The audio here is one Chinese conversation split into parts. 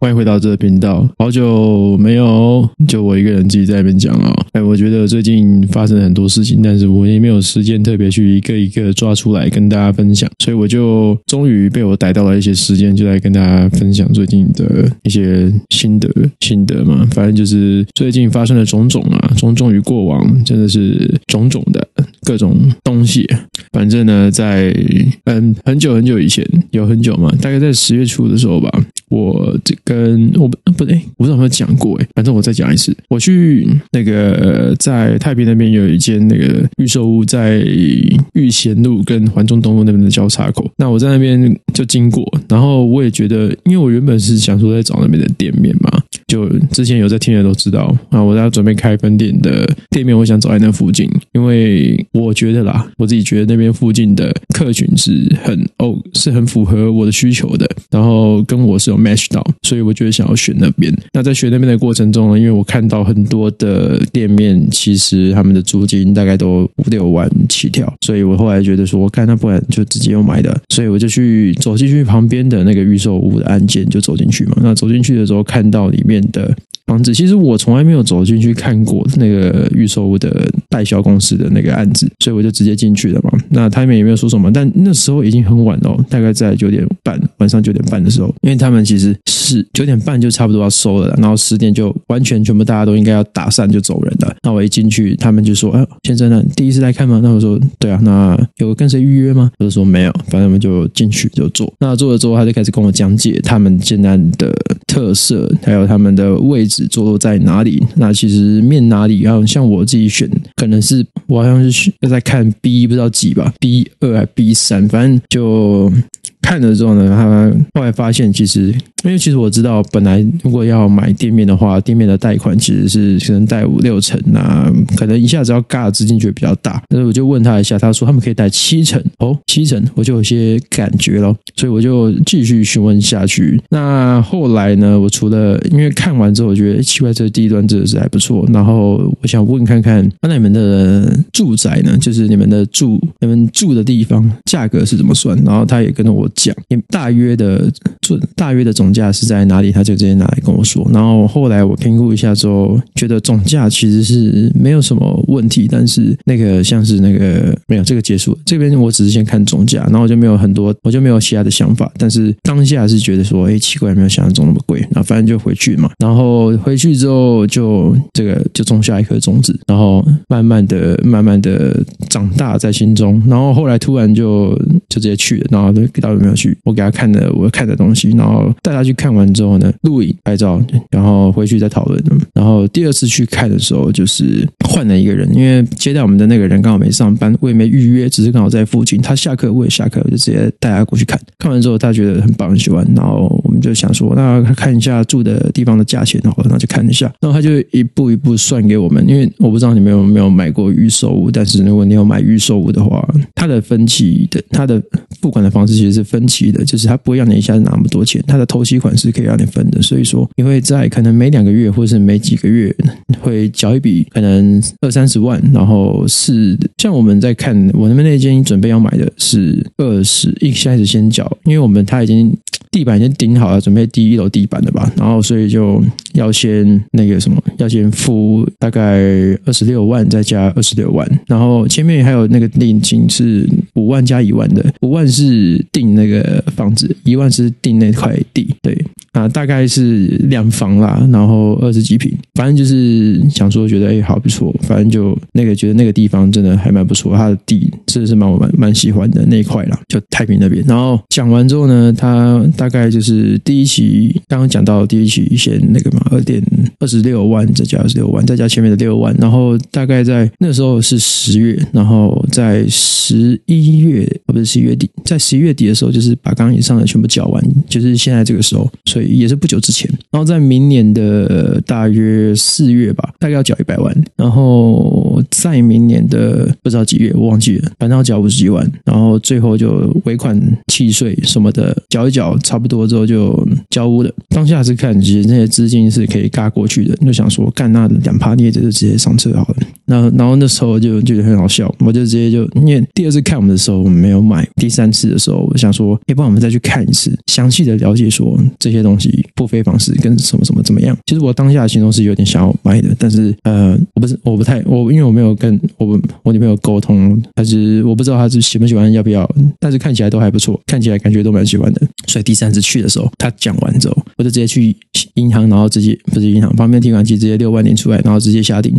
欢迎回到这个频道，好久没有就我一个人自己在那边讲啊。哎，我觉得最近发生了很多事情，但是我也没有时间特别去一个一个抓出来跟大家分享，所以我就终于被我逮到了一些时间，就来跟大家分享最近的一些心得心得嘛。反正就是最近发生的种种啊，种种与过往，真的是种种的各种东西。反正呢，在嗯很久很久以前，有很久嘛，大概在十月初的时候吧。我这跟我不不对，我不知道有没有讲过诶，反正我再讲一次。我去那个在太平那边有一间那个预售屋，在育贤路跟环中东路那边的交叉口。那我在那边就经过，然后我也觉得，因为我原本是想说在找那边的店面嘛，就之前有在听的都知道啊，我在准备开分店的店面，我想走在那附近，因为我觉得啦，我自己觉得那边附近的客群是很哦，是很符合我的需求的，然后跟我是有。match 到，所以我就想要选那边。那在选那边的过程中呢，因为我看到很多的店面，其实他们的租金大概都五六万起跳，所以我后来觉得说，我看那不然就直接用买的，所以我就去走进去旁边的那个预售屋的按键，就走进去嘛。那走进去的时候，看到里面的。房子其实我从来没有走进去看过那个预售屋的代销公司的那个案子，所以我就直接进去了嘛。那他们也没有说什么，但那时候已经很晚了，大概在九点半，晚上九点半的时候，因为他们其实是九点半就差不多要收了，然后十点就完全全部大家都应该要打散就走人了。那我一进去，他们就说：“哎，先生呢，第一次来看吗？”那我说：“对啊。”那有跟谁预约吗？我就说没有，反正我们就进去就坐。那坐了之后，他就开始跟我讲解他们现在的特色，还有他们的位置。坐落在哪里？那其实面哪里？然后像我自己选，可能是我好像是要在看 B 不知道几吧，B 二还 B 三，反正就。看了之后呢，他后来发现，其实因为其实我知道，本来如果要买店面的话，店面的贷款其实是可能贷五六成啊，可能一下子要尬的资金就会比较大。但是我就问他一下，他说他们可以贷七成哦，七成，我就有些感觉了，所以我就继续询问下去。那后来呢，我除了因为看完之后，我觉得奇怪，这个地段真的是还不错。然后我想问看看，那你们的住宅呢，就是你们的住你们住的地方价格是怎么算？然后他也跟着我。讲大约的总大约的总总价是在哪里，他就直接拿来跟我说。然后后来我评估一下之后，觉得总价其实是没有什么问题。但是那个像是那个没有这个结束，这边我只是先看总价，然后我就没有很多，我就没有其他的想法。但是当下是觉得说，哎，奇怪，没有想象中那么贵。然后反正就回去嘛。然后回去之后就这个就种下一颗种子，然后慢慢的、慢慢的长大在心中。然后后来突然就就直接去了，然后就到底。没有去，我给他看的我看的东西，然后带去看完之后呢，录影拍照，然后回去再讨论。然后第二次去看的时候，就是换了一个人，因为接待我们的那个人刚好没上班，我也没预约，只是刚好在附近。他下课我也下课，我就直接带他过去看。看完之后，他觉得很棒，很喜欢。然后我们就想说，那看一下住的地方的价钱，好了，那就看一下。然后他就一步一步算给我们，因为我不知道你们有没有买过预售屋，但是如果你有买预售屋的话，他的分期的他的付款的方式其实是。分期的，就是他不会让你一下子拿那么多钱，他的头期款是可以让你分的，所以说你会在可能每两个月或者是每几个月会缴一笔可能二三十万，然后是像我们在看我那边那间准备要买的是二十，一开始先缴，因为我们他已经。地板已经顶好了，准备第一楼地板了吧，然后所以就要先那个什么，要先付大概二十六万，再加二十六万，然后前面还有那个定金是五万加一万的，五万是定那个房子，一万是定那块地，对。啊，大概是两房啦，然后二十几平，反正就是想说觉得哎好不错，反正就那个觉得那个地方真的还蛮不错，它的地真的是蛮我蛮蛮喜欢的那一块啦，就太平那边，然后讲完之后呢，他。大概就是第一期刚刚讲到第一期先那个嘛，二点二十六万再加二十六万，再加前面的六万，然后大概在那时候是十月，然后在十一月不是十一月底，在十一月底的时候，就是把刚刚以上的全部缴完，就是现在这个时候，所以也是不久之前。然后在明年的大约四月吧，大概要缴一百万，然后在明年的不知道几月，我忘记了，反正要缴五十几万，然后最后就尾款、契税什么的缴一缴，差不多之后就交屋了。当下是看，其实那些资金是可以嘎过去的，就想说干那两趴，你也就直接上车好了。然后，然后那时候就觉得很好笑，我就直接就因为第二次看我们的时候我们没有买，第三次的时候我想说，要不然我们再去看一次，详细的了解说这些东西付费方式跟什么什么怎么样。其实我当下的心中是有点想要买的，但是呃，我不是我不太我因为我没有跟我我女朋友沟通，还是我不知道她是喜不喜欢要不要，但是看起来都还不错，看起来感觉都蛮喜欢的。所以第三次去的时候，他讲完之后，我就直接去银行，然后直接不是银行旁边提款机直接六万点出来，然后直接下定，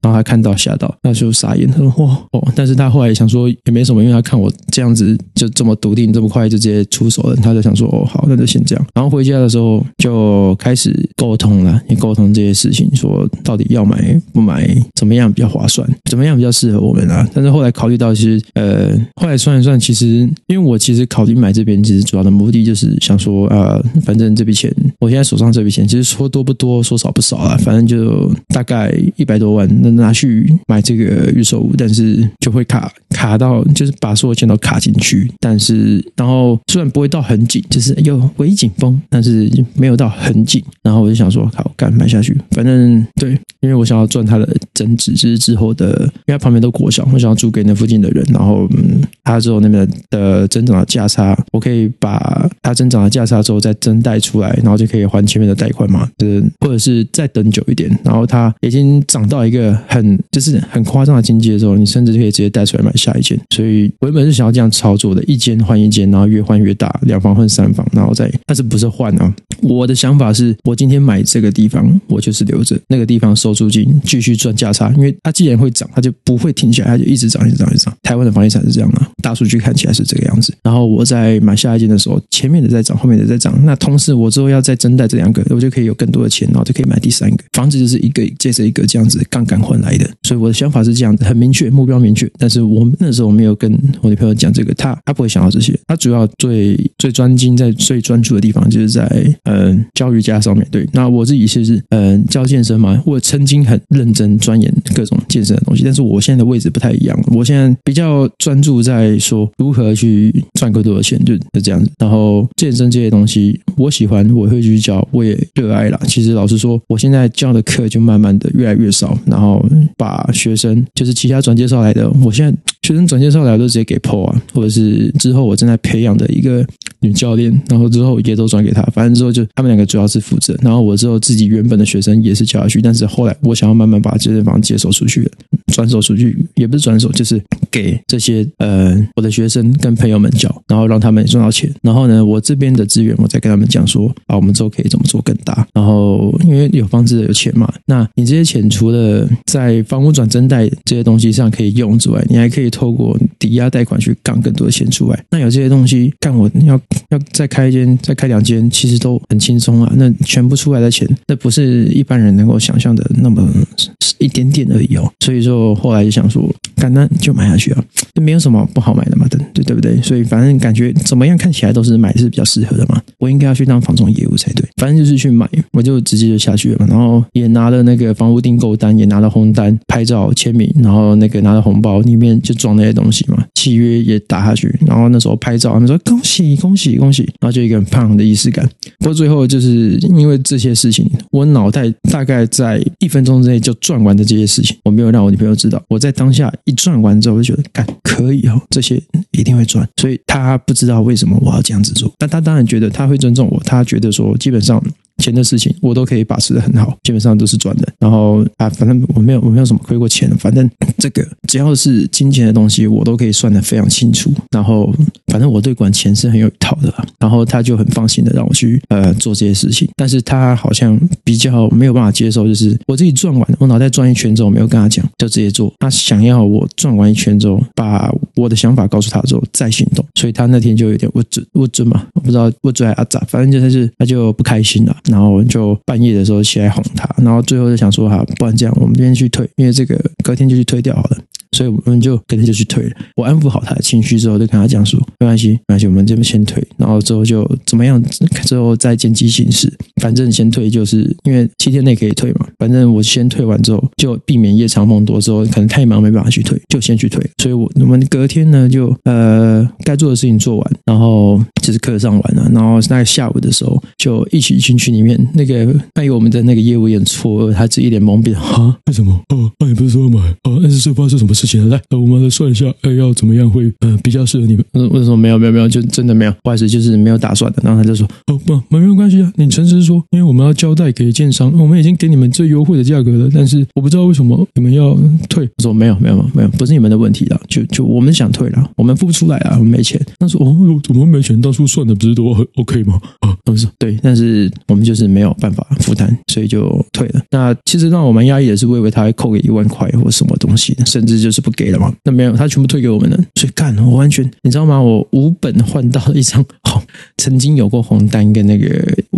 然后他看到。吓到，他就傻眼，他说：“哇哦！”但是他后来想说也没什么，因为他看我这样子就这么笃定，这么快就直接出手了，他就想说：“哦，好，那就先这样。”然后回家的时候就开始沟通了，你沟通这些事情，说到底要买不买，怎么样比较划算，怎么样比较适合我们啊？但是后来考虑到，其实呃，后来算一算，其实因为我其实考虑买这边，其实主要的目的就是想说啊、反正这笔钱，我现在手上这笔钱，其实说多不多，说少不少啊，反正就大概一百多万，那拿去。买这个预售屋，但是就会卡卡到，就是把所有钱都卡进去。但是，然后虽然不会到很紧，就是有微紧绷，但是没有到很紧。然后我就想说，好，干买下去。反正对，因为我想要赚它的增值，就是之后的，因为它旁边都国小，我想要租给那附近的人。然后，嗯，它之后那边的增长的价差，我可以把它增长的价差之后再增贷出来，然后就可以还前面的贷款嘛。就是，或者是再等久一点，然后它已经涨到一个很。就是很夸张的经济的时候，你甚至可以直接带出来买下一间。所以我原本是想要这样操作的，一间换一间，然后越换越大，两房换三房，然后再，但是不是换啊？我的想法是，我今天买这个地方，我就是留着那个地方收租金，继续赚价差，因为它既然会涨，它就不会停下来，它就一直涨，一直涨，一直涨。台湾的房地产是这样啊，大数据看起来是这个样子。然后我在买下一间的时候，前面的在涨，后面的在涨，那同时我之后要再增贷这两个，我就可以有更多的钱，然后就可以买第三个房子，就是一个接着一个这样子杠杆换来的。所以我的想法是这样子，很明确，目标明确。但是我那时候我没有跟我女朋友讲这个，她她不会想到这些。她主要最最专精在最专注的地方，就是在嗯、呃、教育家上面。对，那我自己其实嗯、教健身嘛，我曾经很认真钻研各种健身的东西。但是我现在的位置不太一样，我现在比较专注在说如何去赚更多的钱，就是这样子。然后健身这些东西，我喜欢，我会去教，我也热爱啦。其实老实说，我现在教的课就慢慢的越来越少，然后。把学生就是其他转介绍来的，我现在学生转介绍来的都直接给 PO 啊，或者是之后我正在培养的一个女教练，然后之后也都转给他，反正之后就他们两个主要是负责，然后我之后自己原本的学生也是教下去，但是后来我想要慢慢把健身房接手出去，转手出去也不是转手，就是给这些呃我的学生跟朋友们教，然后让他们赚到钱，然后呢，我这边的资源我再跟他们讲说啊，我们之后可以怎么做更大，然后因为有房子有钱嘛，那你这些钱除了在房屋转增贷这些东西上可以用之外，你还可以透过抵押贷款去杠更多的钱出来。那有这些东西，干我要要再开一间，再开两间，其实都很轻松啊。那全部出来的钱，那不是一般人能够想象的那么一点点而已哦。所以说后来就想说，干那就买下去啊，就没有什么不好买的嘛，对对对不对？所以反正感觉怎么样看起来都是买是比较适合的嘛。我应该要去当房仲业务才对。反正就是去买，我就直接就下去了嘛。然后也拿了那个房屋订购单，也拿了红单。拍照签名，然后那个拿了红包，里面就装那些东西嘛。契约也打下去，然后那时候拍照，他们说恭喜恭喜恭喜，然后就一个很胖的仪式感。不过最后就是因为这些事情，我脑袋大概在一分钟之内就转完的这些事情，我没有让我女朋友知道。我在当下一转完之后，我就觉得干可以哦，这些一定会转。所以她不知道为什么我要这样子做，但她当然觉得她会尊重我，她觉得说基本上。钱的事情我都可以把持的很好，基本上都是赚的。然后啊，反正我没有我没有什么亏过钱，反正这个只要是金钱的东西，我都可以算得非常清楚。然后反正我对管钱是很有一套的。然后他就很放心的让我去呃做这些事情，但是他好像比较没有办法接受，就是我自己赚完，我脑袋转一圈之后没有跟他讲，就直接做。他想要我转完一圈之后，把我的想法告诉他之后再行动，所以他那天就有点我准我准嘛，我不知道我准还阿咋，反正就是他就不开心了。然后就半夜的时候起来哄他，然后最后就想说哈，不然这样，我们今天去退，因为这个隔天就去退掉好了。所以我们就隔天就去退了。我安抚好他的情绪之后，就跟他讲说，没关系，没关系，我们这边先退，然后之后就怎么样，之后再见机行事，反正先退就是因为七天内可以退嘛，反正我先退完之后就避免夜长梦多，之后可能太忙没办法去退，就先去退。所以我我们隔天呢就呃该做的事情做完，然后就是课上完了，然后大概下午的时候就一起进去里面，那个还有我们的那个业务也很错愕，他是一脸懵逼啊，为什么？哦，那你不是说要买啊？但是这发生什么事情了？来，我们来算一下，哎，要怎么样会呃比较适合你们？为什么没有没有没有，就真的没有，不好意思，就是没有打算的。然后他就说，哦不，没有关系啊，你诚实说，因为我们要交代给建商，我们已经给你们最优惠的价格了，但是我不知道为什么你们要退。我说没有没有没有，不是你们的问题了，就就我们想退了，我们付不出来啊，我们没钱。他说哦，我们没钱，当初算的不是都很 OK 吗？啊，我说对，但是我们就是没有办法负担，所以就退了。那其实让我蛮压抑的是，我以为他会扣给一万块或什么东西，甚至就是不给了嘛。那没有，他全部退给我们了。所以干，我完全你知道吗？我无本换到一张红，曾经有过红单跟那个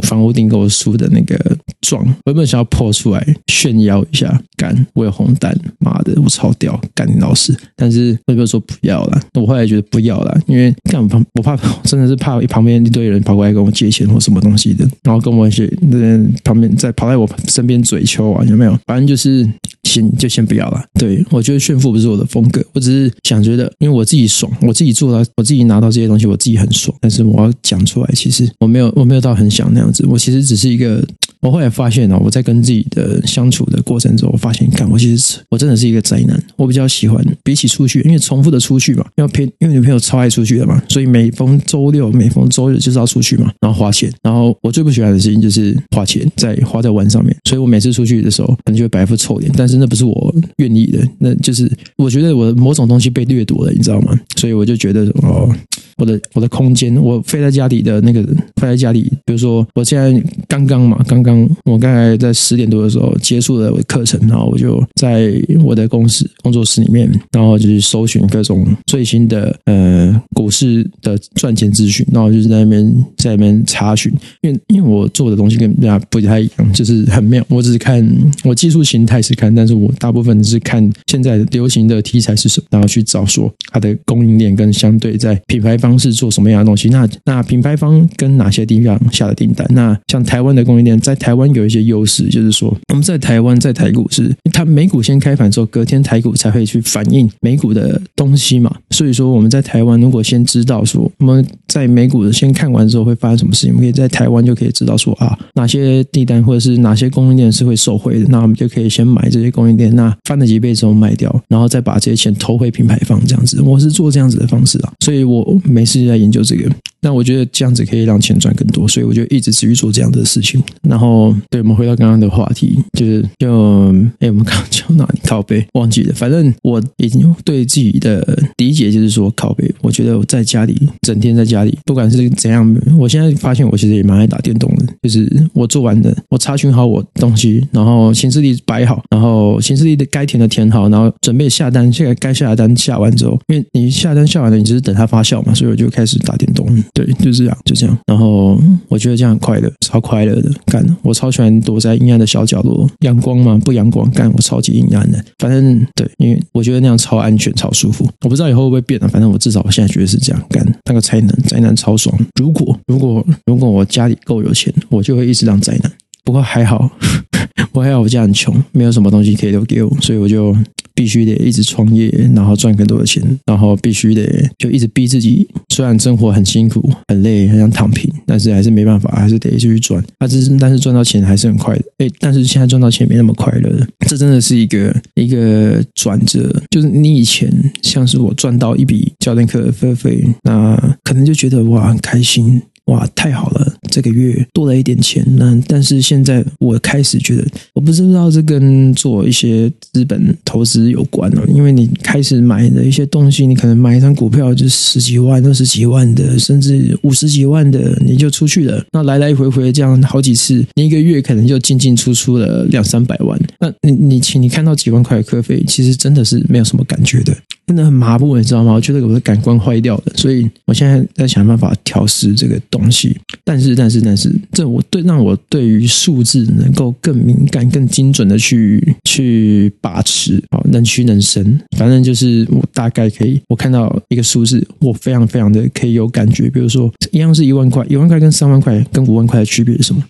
房屋订购书的那个状，我原本想要破出来炫耀一下，干我有红单，妈的我超屌，干你老师。但是我就说不要了，我后来觉得不要了，因为干我怕我怕真的是怕旁边一堆人跑过来跟我借钱或什么东西的，然后跟我一些那旁边在跑在我身边嘴求啊，有没有？反正就是。先就先不要了。对，我觉得炫富不是我的风格，我只是想觉得，因为我自己爽，我自己做到，我自己拿到这些东西，我自己很爽。但是我要讲出来，其实我没有，我没有到很想那样子。我其实只是一个，我后来发现呢，我在跟自己的相处的过程中，我发现，看我其实我真的是一个宅男。我比较喜欢比起出去，因为重复的出去嘛，要陪，因为女朋友超爱出去的嘛，所以每逢周六、每逢周日就是要出去嘛，然后花钱。然后我最不喜欢的事情就是花钱，在花在玩上面。所以我每次出去的时候，可能就会摆一副臭脸，但是。那不是我愿意的，那就是我觉得我的某种东西被掠夺了，你知道吗？所以我就觉得哦。我的我的空间，我飞在家里的那个飞在家里，比如说我现在刚刚嘛，刚刚我刚才在十点多的时候结束了我的课程，然后我就在我的公司工作室里面，然后就是搜寻各种最新的呃股市的赚钱资讯，然后就是在那边在那边查询，因为因为我做的东西跟人家不太一样，就是很妙。我只是看我技术形态是看，但是我大部分是看现在流行的题材是什么，然后去找说它的供应链跟相对在品牌方。方式做什么样的东西？那那品牌方跟哪些地方下的订单？那像台湾的供应链，在台湾有一些优势，就是说我们在台湾在台股是它美股先开盘之后，隔天台股才会去反映美股的东西嘛。所以说我们在台湾如果先知道说我们在美股的先看完之后会发生什么事情，我们可以在台湾就可以知道说啊哪些订单或者是哪些供应链是会受惠的，那我们就可以先买这些供应链，那翻了几倍之后卖掉，然后再把这些钱投回品牌方这样子。我是做这样子的方式啊，所以我。没事就在研究这个，那我觉得这样子可以让钱赚更多，所以我就一直持续做这样的事情。然后，对，我们回到刚刚的话题，就是就哎，我们刚刚讲哪里？靠背忘记了。反正我已经对自己的理解就是说，靠背。我觉得我在家里整天在家里，不管是怎样，我现在发现我其实也蛮爱打电动的。就是我做完的，我查询好我东西，然后行事历摆好，然后行事历的该填的填好，然后准备下单。现在该下的单下完之后，因为你下单下完了，你只是等它发酵嘛，所以。我就开始打电动，对，就这样，就这样。然后我觉得这样很快乐，超快乐的。干，我超喜欢躲在阴暗的小角落，阳光嘛，不阳光，干，我超级阴暗的。反正对，因为我觉得那样超安全、超舒服。我不知道以后会不会变了，反正我至少我现在觉得是这样。干，当个宅男，宅男超爽。如果如果如果我家里够有钱，我就会一直当宅男。不过还好，我还好，我家很穷，没有什么东西可以留给我，所以我就。必须得一直创业，然后赚更多的钱，然后必须得就一直逼自己。虽然生活很辛苦、很累、很想躺平，但是还是没办法，还是得继续赚。啊，只是但是赚到钱还是很快的。哎，但是现在赚到钱没那么快乐了。这真的是一个一个转折，就是你以前像是我赚到一笔教练课的费费，那可能就觉得哇很开心。哇，太好了！这个月多了一点钱，那但是现在我开始觉得，我不知道这跟做一些资本投资有关了。因为你开始买的一些东西，你可能买一张股票就十几万、二十几万的，甚至五十几万的，你就出去了。那来来回回这样好几次，你一个月可能就进进出出了两三百万。那你你请你看到几万块的课费，其实真的是没有什么感觉的。真的很麻木，你知道吗？我觉得我的感官坏掉了，所以我现在在想办法调试这个东西。但是，但是，但是，这我对让我对于数字能够更敏感、更精准的去去把持，好，能屈能伸。反正就是我大概可以，我看到一个数字，我非常非常的可以有感觉。比如说，一样是一万块，一万块跟三万块跟五万块的区别是什么？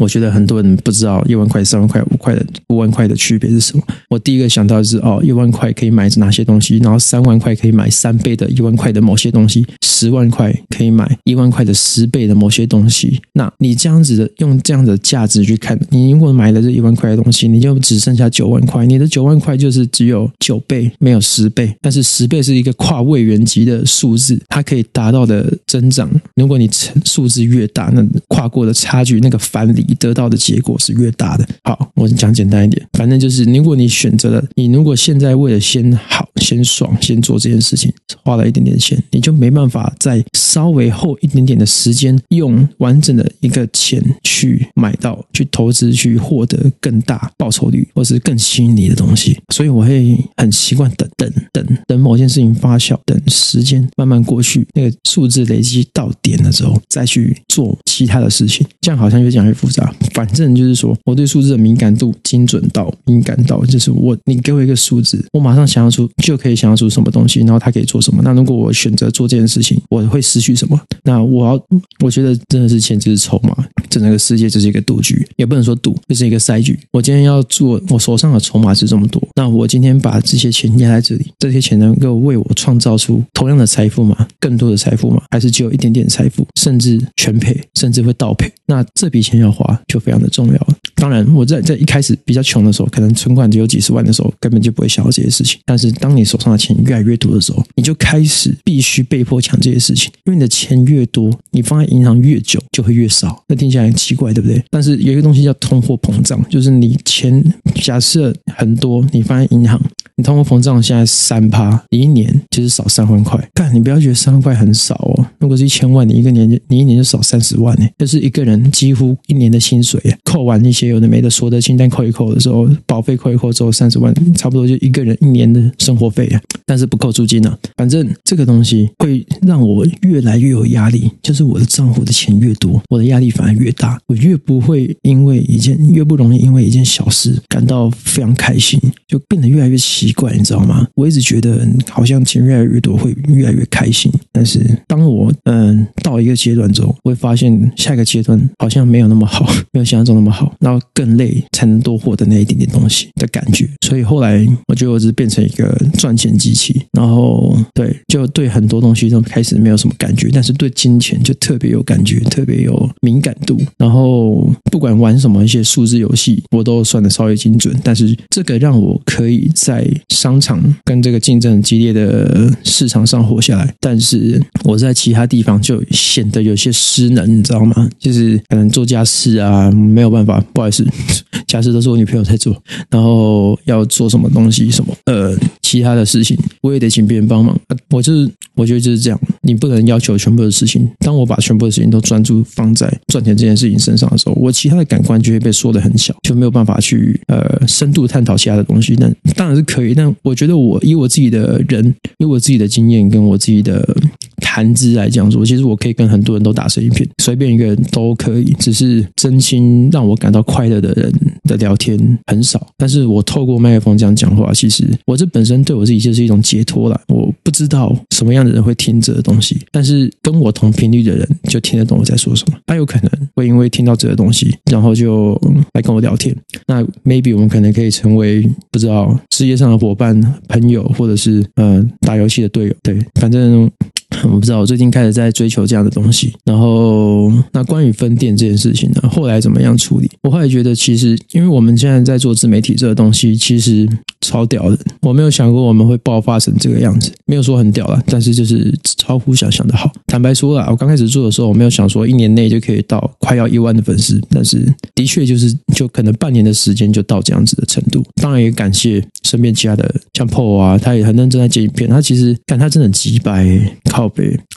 我觉得很多人不知道一万块、三万块、五块的五万块的区别是什么。我第一个想到的是哦，一万块可以买哪些东西，然后三万块可以买三倍的一万块的某些东西，十万块可以买一万块的十倍的某些东西。那你这样子的用这样的价值去看，你如果买了这一万块的东西，你就只剩下九万块，你的九万块就是只有九倍，没有十倍。但是十倍是一个跨位元级的数字，它可以达到的增长，如果你成数字越大，那跨过的差距那个返你。得到的结果是越大的。好，我讲简单一点，反正就是，如果你选择了，你如果现在为了先好、先爽、先做这件事情，花了一点点钱，你就没办法在稍微后一点点的时间，用完整的一个钱去买到、去投资、去获得更大报酬率，或是更吸引你的东西。所以我会很习惯等、等、等、等某件事情发酵，等时间慢慢过去，那个数字累积到点了之后，再去做其他的事情。这样好像越讲越复杂。啊反正就是说，我对数字的敏感度精准到敏感到，就是我你给我一个数字，我马上想象出就可以想象出什么东西，然后它可以做什么。那如果我选择做这件事情，我会失去什么？那我要我觉得真的是钱就是筹码，整个世界就是一个赌局，也不能说赌，就是一个筛局。我今天要做，我手上的筹码是这么多，那我今天把这些钱压在这里，这些钱能够为我创造出同样的财富吗？更多的财富吗？还是只有一点点财富，甚至全赔，甚至会倒赔？那这笔钱要花。就非常的重要了。当然，我在在一开始比较穷的时候，可能存款只有几十万的时候，根本就不会想到这些事情。但是，当你手上的钱越来越多的时候，你就开始必须被迫抢这些事情，因为你的钱越多，你放在银行越久就会越少。那听起来很奇怪，对不对？但是有一个东西叫通货膨胀，就是你钱假设很多，你放在银行。你通货膨胀现在三趴，你一年就是少三万块。干，你不要觉得三万块很少哦。如果是一千万，你一个年你一年就少三十万呢，就是一个人几乎一年的薪水，扣完一些有的没的所得清单扣一扣的时候，保费扣一扣之后三十万，差不多就一个人一年的生活费啊。但是不扣租金呢、啊，反正这个东西会让我越来越有压力，就是我的账户的钱越多，我的压力反而越大。我越不会因为一件越不容易因为一件小事感到非常开心，就变得越来越奇。奇怪，你知道吗？我一直觉得好像钱越来越多会越来越开心，但是当我嗯到一个阶段之后，我会发现下一个阶段好像没有那么好，没有想象中那么好，然后更累才能多获得那一点点东西的感觉。所以后来我觉得我只是变成一个赚钱机器，然后对，就对很多东西都开始没有什么感觉，但是对金钱就特别有感觉，特别有敏感度。然后不管玩什么一些数字游戏，我都算的稍微精准，但是这个让我可以在商场跟这个竞争激烈的市场上活下来，但是我在其他地方就显得有些失能，你知道吗？就是可能做家事啊，没有办法，不好意思，家事都是我女朋友在做，然后要做什么东西什么，呃，其他的事情我也得请别人帮忙。我就是我觉得就是这样，你不能要求全部的事情。当我把全部的事情都专注放在赚钱这件事情身上的时候，我其他的感官就会被缩得很小，就没有办法去呃深度探讨其他的东西。那当然是可以。但我觉得，我以我自己的人，以我自己的经验，跟我自己的谈资来讲说，其实我可以跟很多人都打成一片，随便一个人都可以。只是真心让我感到快乐的人的聊天很少。但是我透过麦克风这样讲话，其实我这本身对我自己就是一种解脱了。我不知道什么样的人会听这个东西，但是跟我同频率的人就听得懂我在说什么。他有可能会因为听到这个东西，然后就来跟我聊天。那 maybe 我们可能可以成为不知道事业上的伙伴、朋友，或者是呃打游戏的队友。对，反正。我不知道，我最近开始在追求这样的东西。然后，那关于分店这件事情呢，后来怎么样处理？我后来觉得，其实因为我们现在在做自媒体这个东西，其实超屌的。我没有想过我们会爆发成这个样子，没有说很屌了，但是就是超乎想象的好。坦白说啦，我刚开始做的时候，我没有想说一年内就可以到快要一万的粉丝，但是的确就是就可能半年的时间就到这样子的程度。当然也感谢身边其他的像 Paul 啊，他也很认真在剪影片，他其实看他真的很鸡掰，靠。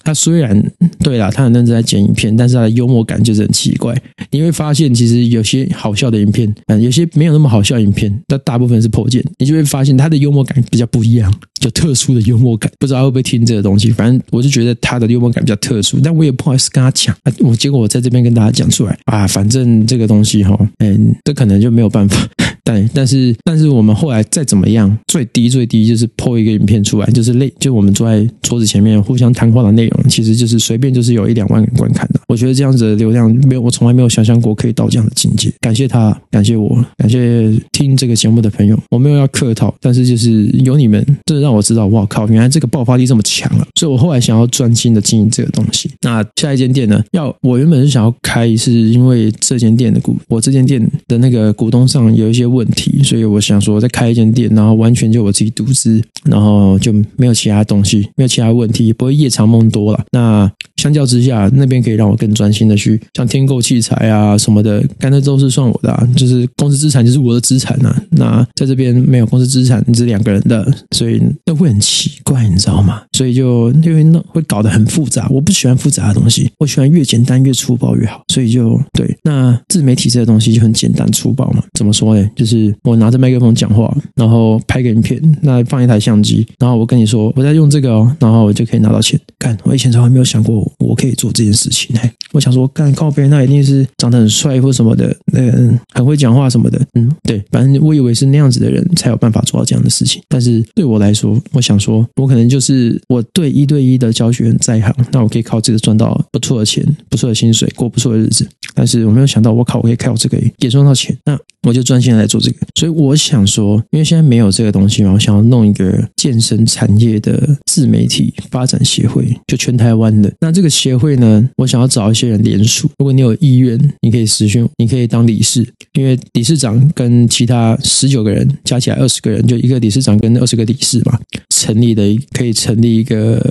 他虽然对啦，他很认真在剪影片，但是他的幽默感就是很奇怪。你会发现，其实有些好笑的影片，嗯，有些没有那么好笑影片，但大部分是破解。你就会发现他的幽默感比较不一样，就特殊的幽默感。不知道会不会听这个东西，反正我就觉得他的幽默感比较特殊，但我也不好意思跟他讲。我结果我在这边跟大家讲出来啊，反正这个东西哈，嗯，这可能就没有办法。但但是但是我们后来再怎么样，最低最低就是 po 一个影片出来，就是类就我们坐在桌子前面互相谈话的内容，其实就是随便就是有一两万人观看的。我觉得这样子的流量没有，我从来没有想象过可以到这样的境界。感谢他，感谢我，感谢听这个节目的朋友。我没有要客套，但是就是有你们，这让我知道，哇靠，原来这个爆发力这么强啊！所以我后来想要专心的经营这个东西。那下一间店呢？要我原本是想要开，是因为这间店的股，我这间店的那个股东上有一些问题，所以我想说再开一间店，然后完全就我自己独资，然后就没有其他东西，没有其他问题，不会夜长梦多了。那相较之下，那边可以让我更专心的去像添购器材啊什么的，干脆都是算我的啊，就是公司资产就是我的资产啊。那在这边没有公司资产，你是两个人的，所以那会很奇怪，你知道吗？所以就因为那会搞得很复杂，我不喜欢复杂的东西，我喜欢越简单越粗暴越好。所以就对，那自媒体这个东西就很简单粗暴嘛。怎么说呢？就就是我拿着麦克风讲话，然后拍个影片，那放一台相机，然后我跟你说我在用这个哦，然后我就可以拿到钱。干，我以前从来没有想过我可以做这件事情。哎，我想说干靠边，那一定是长得很帅或什么的，那个很会讲话什么的。嗯，对，反正我以为是那样子的人才有办法做到这样的事情。但是对我来说，我想说，我可能就是我对一对一的教学很在行，那我可以靠这个赚到不错的钱，不错的薪水，过不错的日子。但是我没有想到，我靠，我可以靠这个也赚到钱。那我就专心来做这个。所以我想说，因为现在没有这个东西嘛，我想要弄一个健身产业的自媒体发展协会，就全台湾的。那这个协会呢，我想要找一些人联署。如果你有意愿，你可以私讯，你可以当理事，因为理事长跟其他十九个人加起来二十个人，就一个理事长跟二十个理事嘛，成立的可以成立一个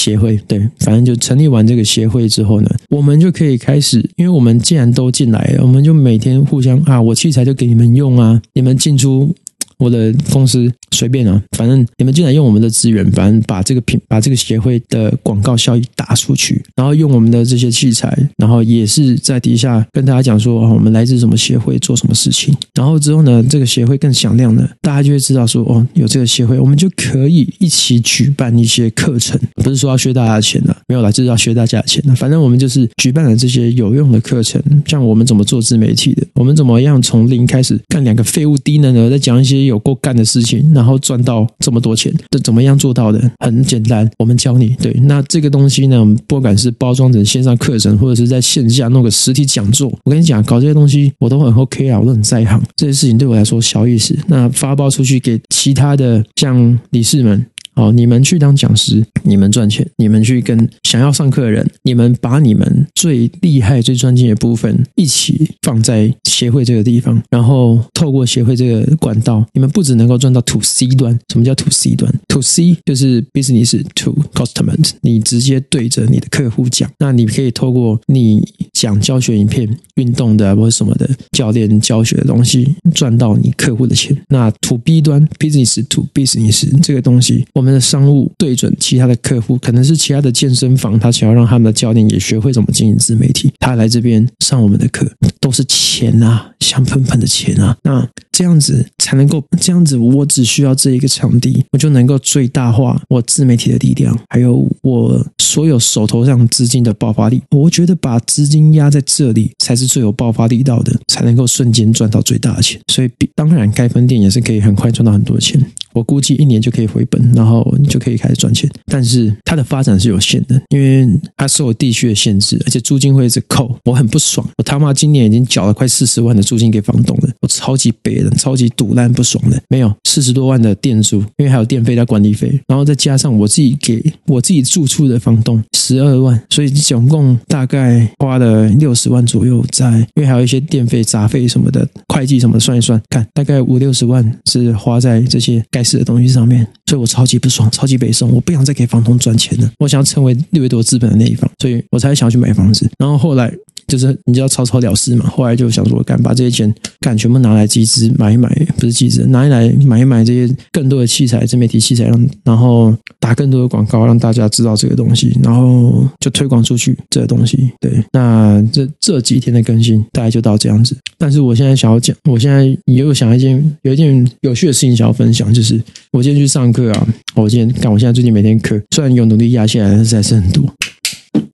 协会。对，反正就成立完这个协会之后呢，我们就可以开始，因为我们既然都进来了，我们就每天互相啊，我器材就给你们用啊，你们进出。我的公司随便啊，反正你们进来用我们的资源，反正把这个品、把这个协会的广告效益打出去，然后用我们的这些器材，然后也是在底下跟大家讲说，哦，我们来自什么协会，做什么事情。然后之后呢，这个协会更响亮了，大家就会知道说，哦，有这个协会，我们就可以一起举办一些课程。不是说要削大家的钱的，没有啦，就是要削大家的钱的。反正我们就是举办了这些有用的课程，像我们怎么做自媒体的，我们怎么样从零开始干两个废物低能儿，在讲一些。有过干的事情，然后赚到这么多钱，这怎么样做到的？很简单，我们教你。对，那这个东西呢，不管是包装成线上课程，或者是在线下弄个实体讲座，我跟你讲，搞这些东西我都很 OK 啊，我都很在行。这些事情对我来说小意思。那发包出去给其他的像理事们。好，你们去当讲师，你们赚钱，你们去跟想要上课的人，你们把你们最厉害、最专精的部分一起放在协会这个地方，然后透过协会这个管道，你们不只能够赚到 To C 端。什么叫 To C 端？To C 就是 business to customer，你直接对着你的客户讲，那你可以透过你讲教学影片、运动的或者什么的教练教学的东西，赚到你客户的钱。那 To B 端 business to business 这个东西。我们的商务对准其他的客户，可能是其他的健身房，他想要让他们的教练也学会怎么经营自媒体，他来这边上我们的课，都是钱啊，香喷喷的钱啊。那这样子才能够，这样子我只需要这一个场地，我就能够最大化我自媒体的力量，还有我所有手头上资金的爆发力。我觉得把资金压在这里才是最有爆发力道的，才能够瞬间赚到最大的钱。所以，当然开分店也是可以很快赚到很多钱。我估计一年就可以回本，然后后你就可以开始赚钱。但是它的发展是有限的，因为它受地区的限制，而且租金会一直扣，我很不爽。我他妈今年已经缴了快四十万的租金给房东了，我超级北的，超级堵烂不爽的。没有四十多万的店租，因为还有电费加管理费，然后再加上我自己给我自己住处的房东十二万，所以总共大概花了六十万左右在，因为还有一些电费杂费什么的，会计什么的算一算，看大概五六十万是花在这些该死的东西上面，所以我超级不爽，超级悲伤，我不想再给房东赚钱了，我想要成为掠夺资本的那一方，所以我才想要去买房子。然后后来就是你知道草草了事嘛。后来就想说，干把这些钱干全部拿来集资买一买，不是集资，拿一来买一买这些更多的器材，自媒体器材，让然后打更多的广告，让大家知道这个东西，然后就推广出去这个东西。对，那这这几天的更新大概就到这样子。但是我现在想要讲，我现在也有想一件有一件有趣的事情想要分享，就是我今天去上课啊，我今天干，我现在最近每天课虽然有努力压下来，但是还是很多。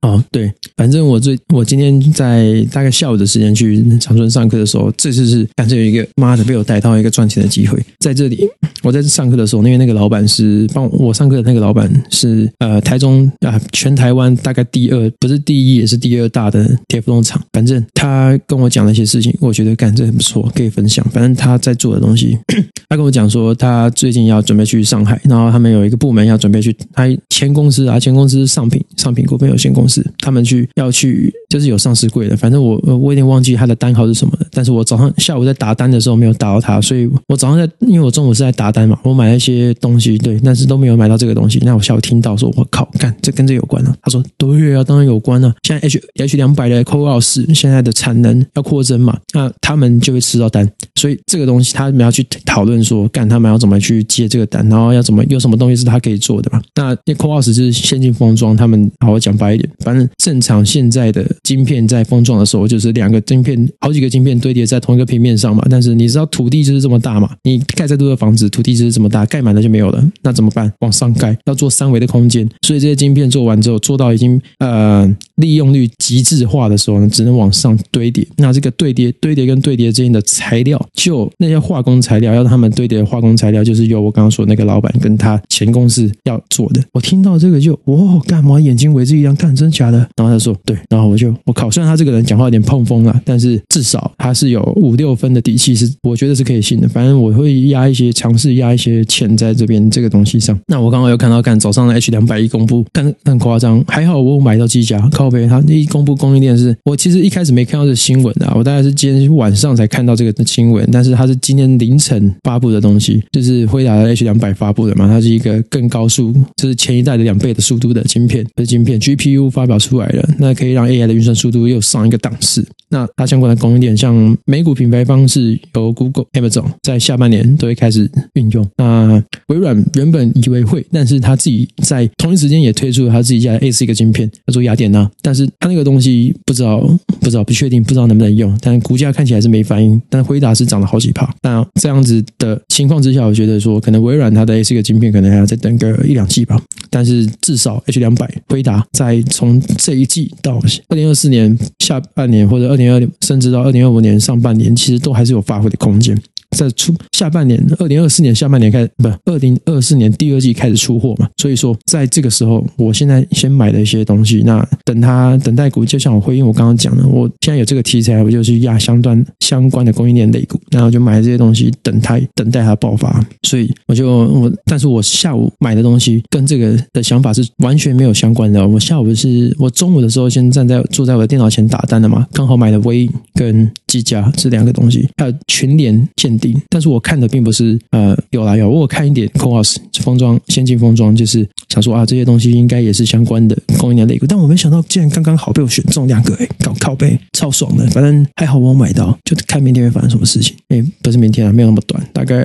哦，对，反正我最我今天在大概下午的时间去长春上课的时候，这次是感觉有一个妈的被我逮到一个赚钱的机会。在这里，我在这上课的时候，因为那个老板是帮我上课的那个老板是呃台中啊全台湾大概第二不是第一也是第二大的铁浮动厂。反正他跟我讲了一些事情，我觉得干这很不错，可以分享。反正他在做的东西，他跟我讲说他最近要准备去上海，然后他们有一个部门要准备去他前公司啊前公司上品上品股份有限公司。他们去要去，就是有上市柜的，反正我我有点忘记他的单号是什么了。但是我早上下午在打单的时候没有打到他，所以我早上在，因为我中午是在打单嘛，我买了一些东西，对，但是都没有买到这个东西。那我下午听到说，我靠，干，这跟这有关啊？他说，对啊，当然有关了啊。现在 H H 两百的 CoWoS 现在的产能要扩增嘛，那他们就会吃到单，所以这个东西他们要去讨论说，干他们要怎么去接这个单，然后要怎么有什么东西是他可以做的嘛？那那 CoWoS 是先进封装，他们好好讲白一点，反正。正常现在的晶片在封装的时候，就是两个晶片、好几个晶片堆叠在同一个平面上嘛。但是你知道土地就是这么大嘛？你盖再多的房子，土地就是这么大，盖满了就没有了。那怎么办？往上盖，要做三维的空间。所以这些晶片做完之后，做到已经呃利用率极致化的时候呢，只能往上堆叠。那这个堆叠、堆叠跟堆叠之间的材料，就那些化工材料，要他们堆叠的化工材料，就是由我刚刚说那个老板跟他前公司要做的。我听到这个就哇，干嘛眼睛为之一亮？干真假的？然后他说对，然后我就我靠，虽然他这个人讲话有点碰风了，但是至少他是有五六分的底气，是我觉得是可以信的。反正我会压一些，尝试压一些钱在这边这个东西上。那我刚刚有看到，看早上的 H 两百一公布，但很夸张，还好我买到机甲靠北。他一公布供应链是，我其实一开始没看到这新闻啊，我大概是今天晚上才看到这个新闻，但是他是今天凌晨发布的东西，就是辉达的 H 两百发布的嘛，它是一个更高速，就是前一代的两倍的速度的晶片，不是晶片 GPU 发表出来了，那可以让 AI 的运算速度又上一个档次。那它相关的供应链，像美股品牌方是由 Google、Amazon 在下半年都会开始运用。那微软原本以为会，但是他自己在同一时间也推出了他自己家的 A4 一个晶片，叫做雅典娜。但是他那个东西不知道、不知道、不确定，不知道能不能用。但股价看起来是没反应。但辉达是涨了好几趴。那这样子的情况之下，我觉得说可能微软它的 A4 一个晶片可能还要再等个一两季吧。但是至少 H 两百辉达在从从这一季到二零二四年下半年或者二零二零甚至到二零二五年上半年，其实都还是有发挥的空间。在出下半年，二零二四年下半年开始，不，二零二四年第二季开始出货嘛。所以说，在这个时候，我现在先买了一些东西，那等它等待股，就像我回应我刚刚讲的，我现在有这个题材，我就去压相关相关的供应链类股，然后就买这些东西，等它等待它爆发。所以我就我，但是我下午买的东西跟这个的想法是完全没有相关的。我下午是我中午的时候先站在坐在我的电脑前打单的嘛，刚好买的微跟机甲这两个东西，还有群联鉴但是我看的并不是呃有来有，我看一点 Coos 封装先进封装，就是想说啊这些东西应该也是相关的供应链类股，但我没想到竟然刚刚好被我选中两个，哎，搞靠背超爽的，反正还好我买到，就看明天会发生什么事情。哎，不是明天啊，没有那么短，大概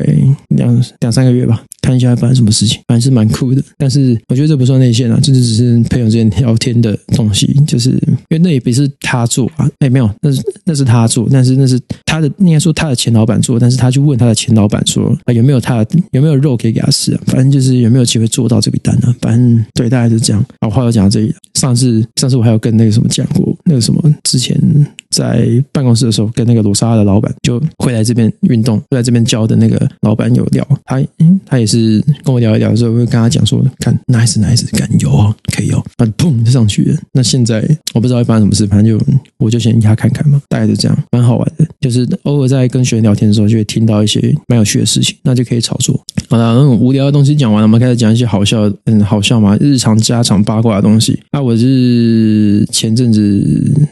两两三个月吧。看一下发生什么事情，反正是蛮酷的。但是我觉得这不算内线啊，这只是朋友之间聊天的东西。就是因为那也不是他做啊，哎，没有，那是那是他做，但是那是他的应该说他的前老板做，但是他去问他的前老板说啊有没有他有没有肉可以给他吃啊？反正就是有没有机会做到这笔单呢、啊？反正对，大概是这样。好，话又讲到这里。上次上次我还有跟那个什么讲过，那个什么之前在办公室的时候跟那个罗莎的老板就会来这边运动，会来这边教的那个老板有聊，他嗯他也是。跟我聊一聊的时候，我会跟他讲说，看 nice nice，敢有哦，可以哦，那砰就上去了。那现在我不知道会发生什么事，反正就我就先压看看嘛，大概是这样，蛮好玩的。就是偶尔在跟学员聊天的时候，就会听到一些蛮有趣的事情，那就可以炒作。好了，那种无聊的东西讲完了，我们开始讲一些好笑，嗯，好笑嘛，日常家常八卦的东西。啊，我是前阵子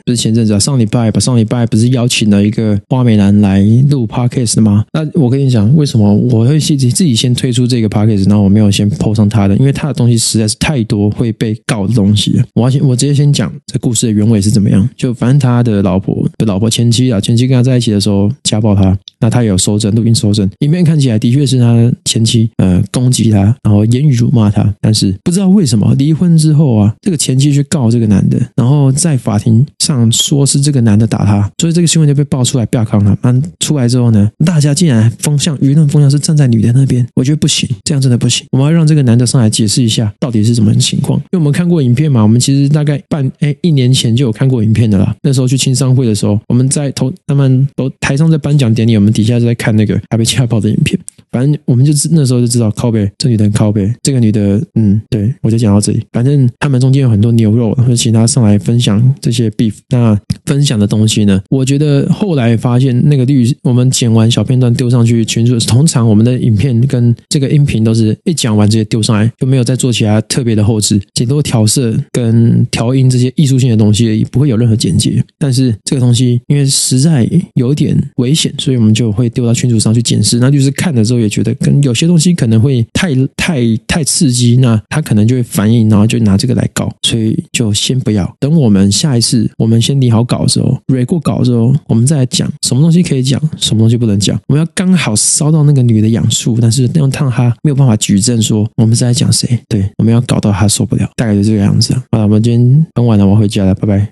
不是前阵子啊，上礼拜吧，上礼拜不是邀请了一个花美男来录 podcast 吗？那我跟你讲，为什么我会自己自己先推出这个 podcast，然后我没有先 po 上他的，因为他的东西实在是太多会被告的东西。我要先，我直接先讲这故事的原委是怎么样。就反正他的老婆的老婆前妻啊，前妻跟他在一起的时候家暴他。那他有收证，录音收证，影片看起来的确是他前妻妻呃攻击他，然后言语辱骂他，但是不知道为什么离婚之后啊，这个前妻去告这个男的，然后在法庭上说是这个男的打他，所以这个新闻就被爆出来，曝光了。完出来之后呢，大家竟然风向舆论风向是站在女的那边，我觉得不行，这样真的不行，我们要让这个男的上来解释一下到底是什么情况，因为我们看过影片嘛，我们其实大概半哎一年前就有看过影片的啦，那时候去青商会的时候，我们在头他们都台上在颁奖典礼，我们。底下是在看那个还被家暴的影片，反正我们就那时候就知道靠背，这女的靠背，这个女的，嗯，对，我就讲到这里。反正他们中间有很多牛肉，会请他上来分享这些 beef。那分享的东西呢，我觉得后来发现那个律，我们剪完小片段丢上去群主，通常我们的影片跟这个音频都是一讲完直接丢上来，就没有再做其他特别的后置，顶多调色跟调音这些艺术性的东西，也不会有任何剪辑。但是这个东西因为实在有点危险，所以我们。就会丢到群主上去检视，那就是看了之后也觉得跟有些东西可能会太太太刺激，那他可能就会反应，然后就拿这个来搞，所以就先不要。等我们下一次，我们先拟好稿的时候，ready 过稿之后，我们再来讲什么东西可以讲，什么东西不能讲。我们要刚好烧到那个女的痒处，但是那样烫她没有办法举证说我们是在讲谁。对，我们要搞到她受不了，大概就这个样子。好了，我们今天很晚了，我回家了，拜拜。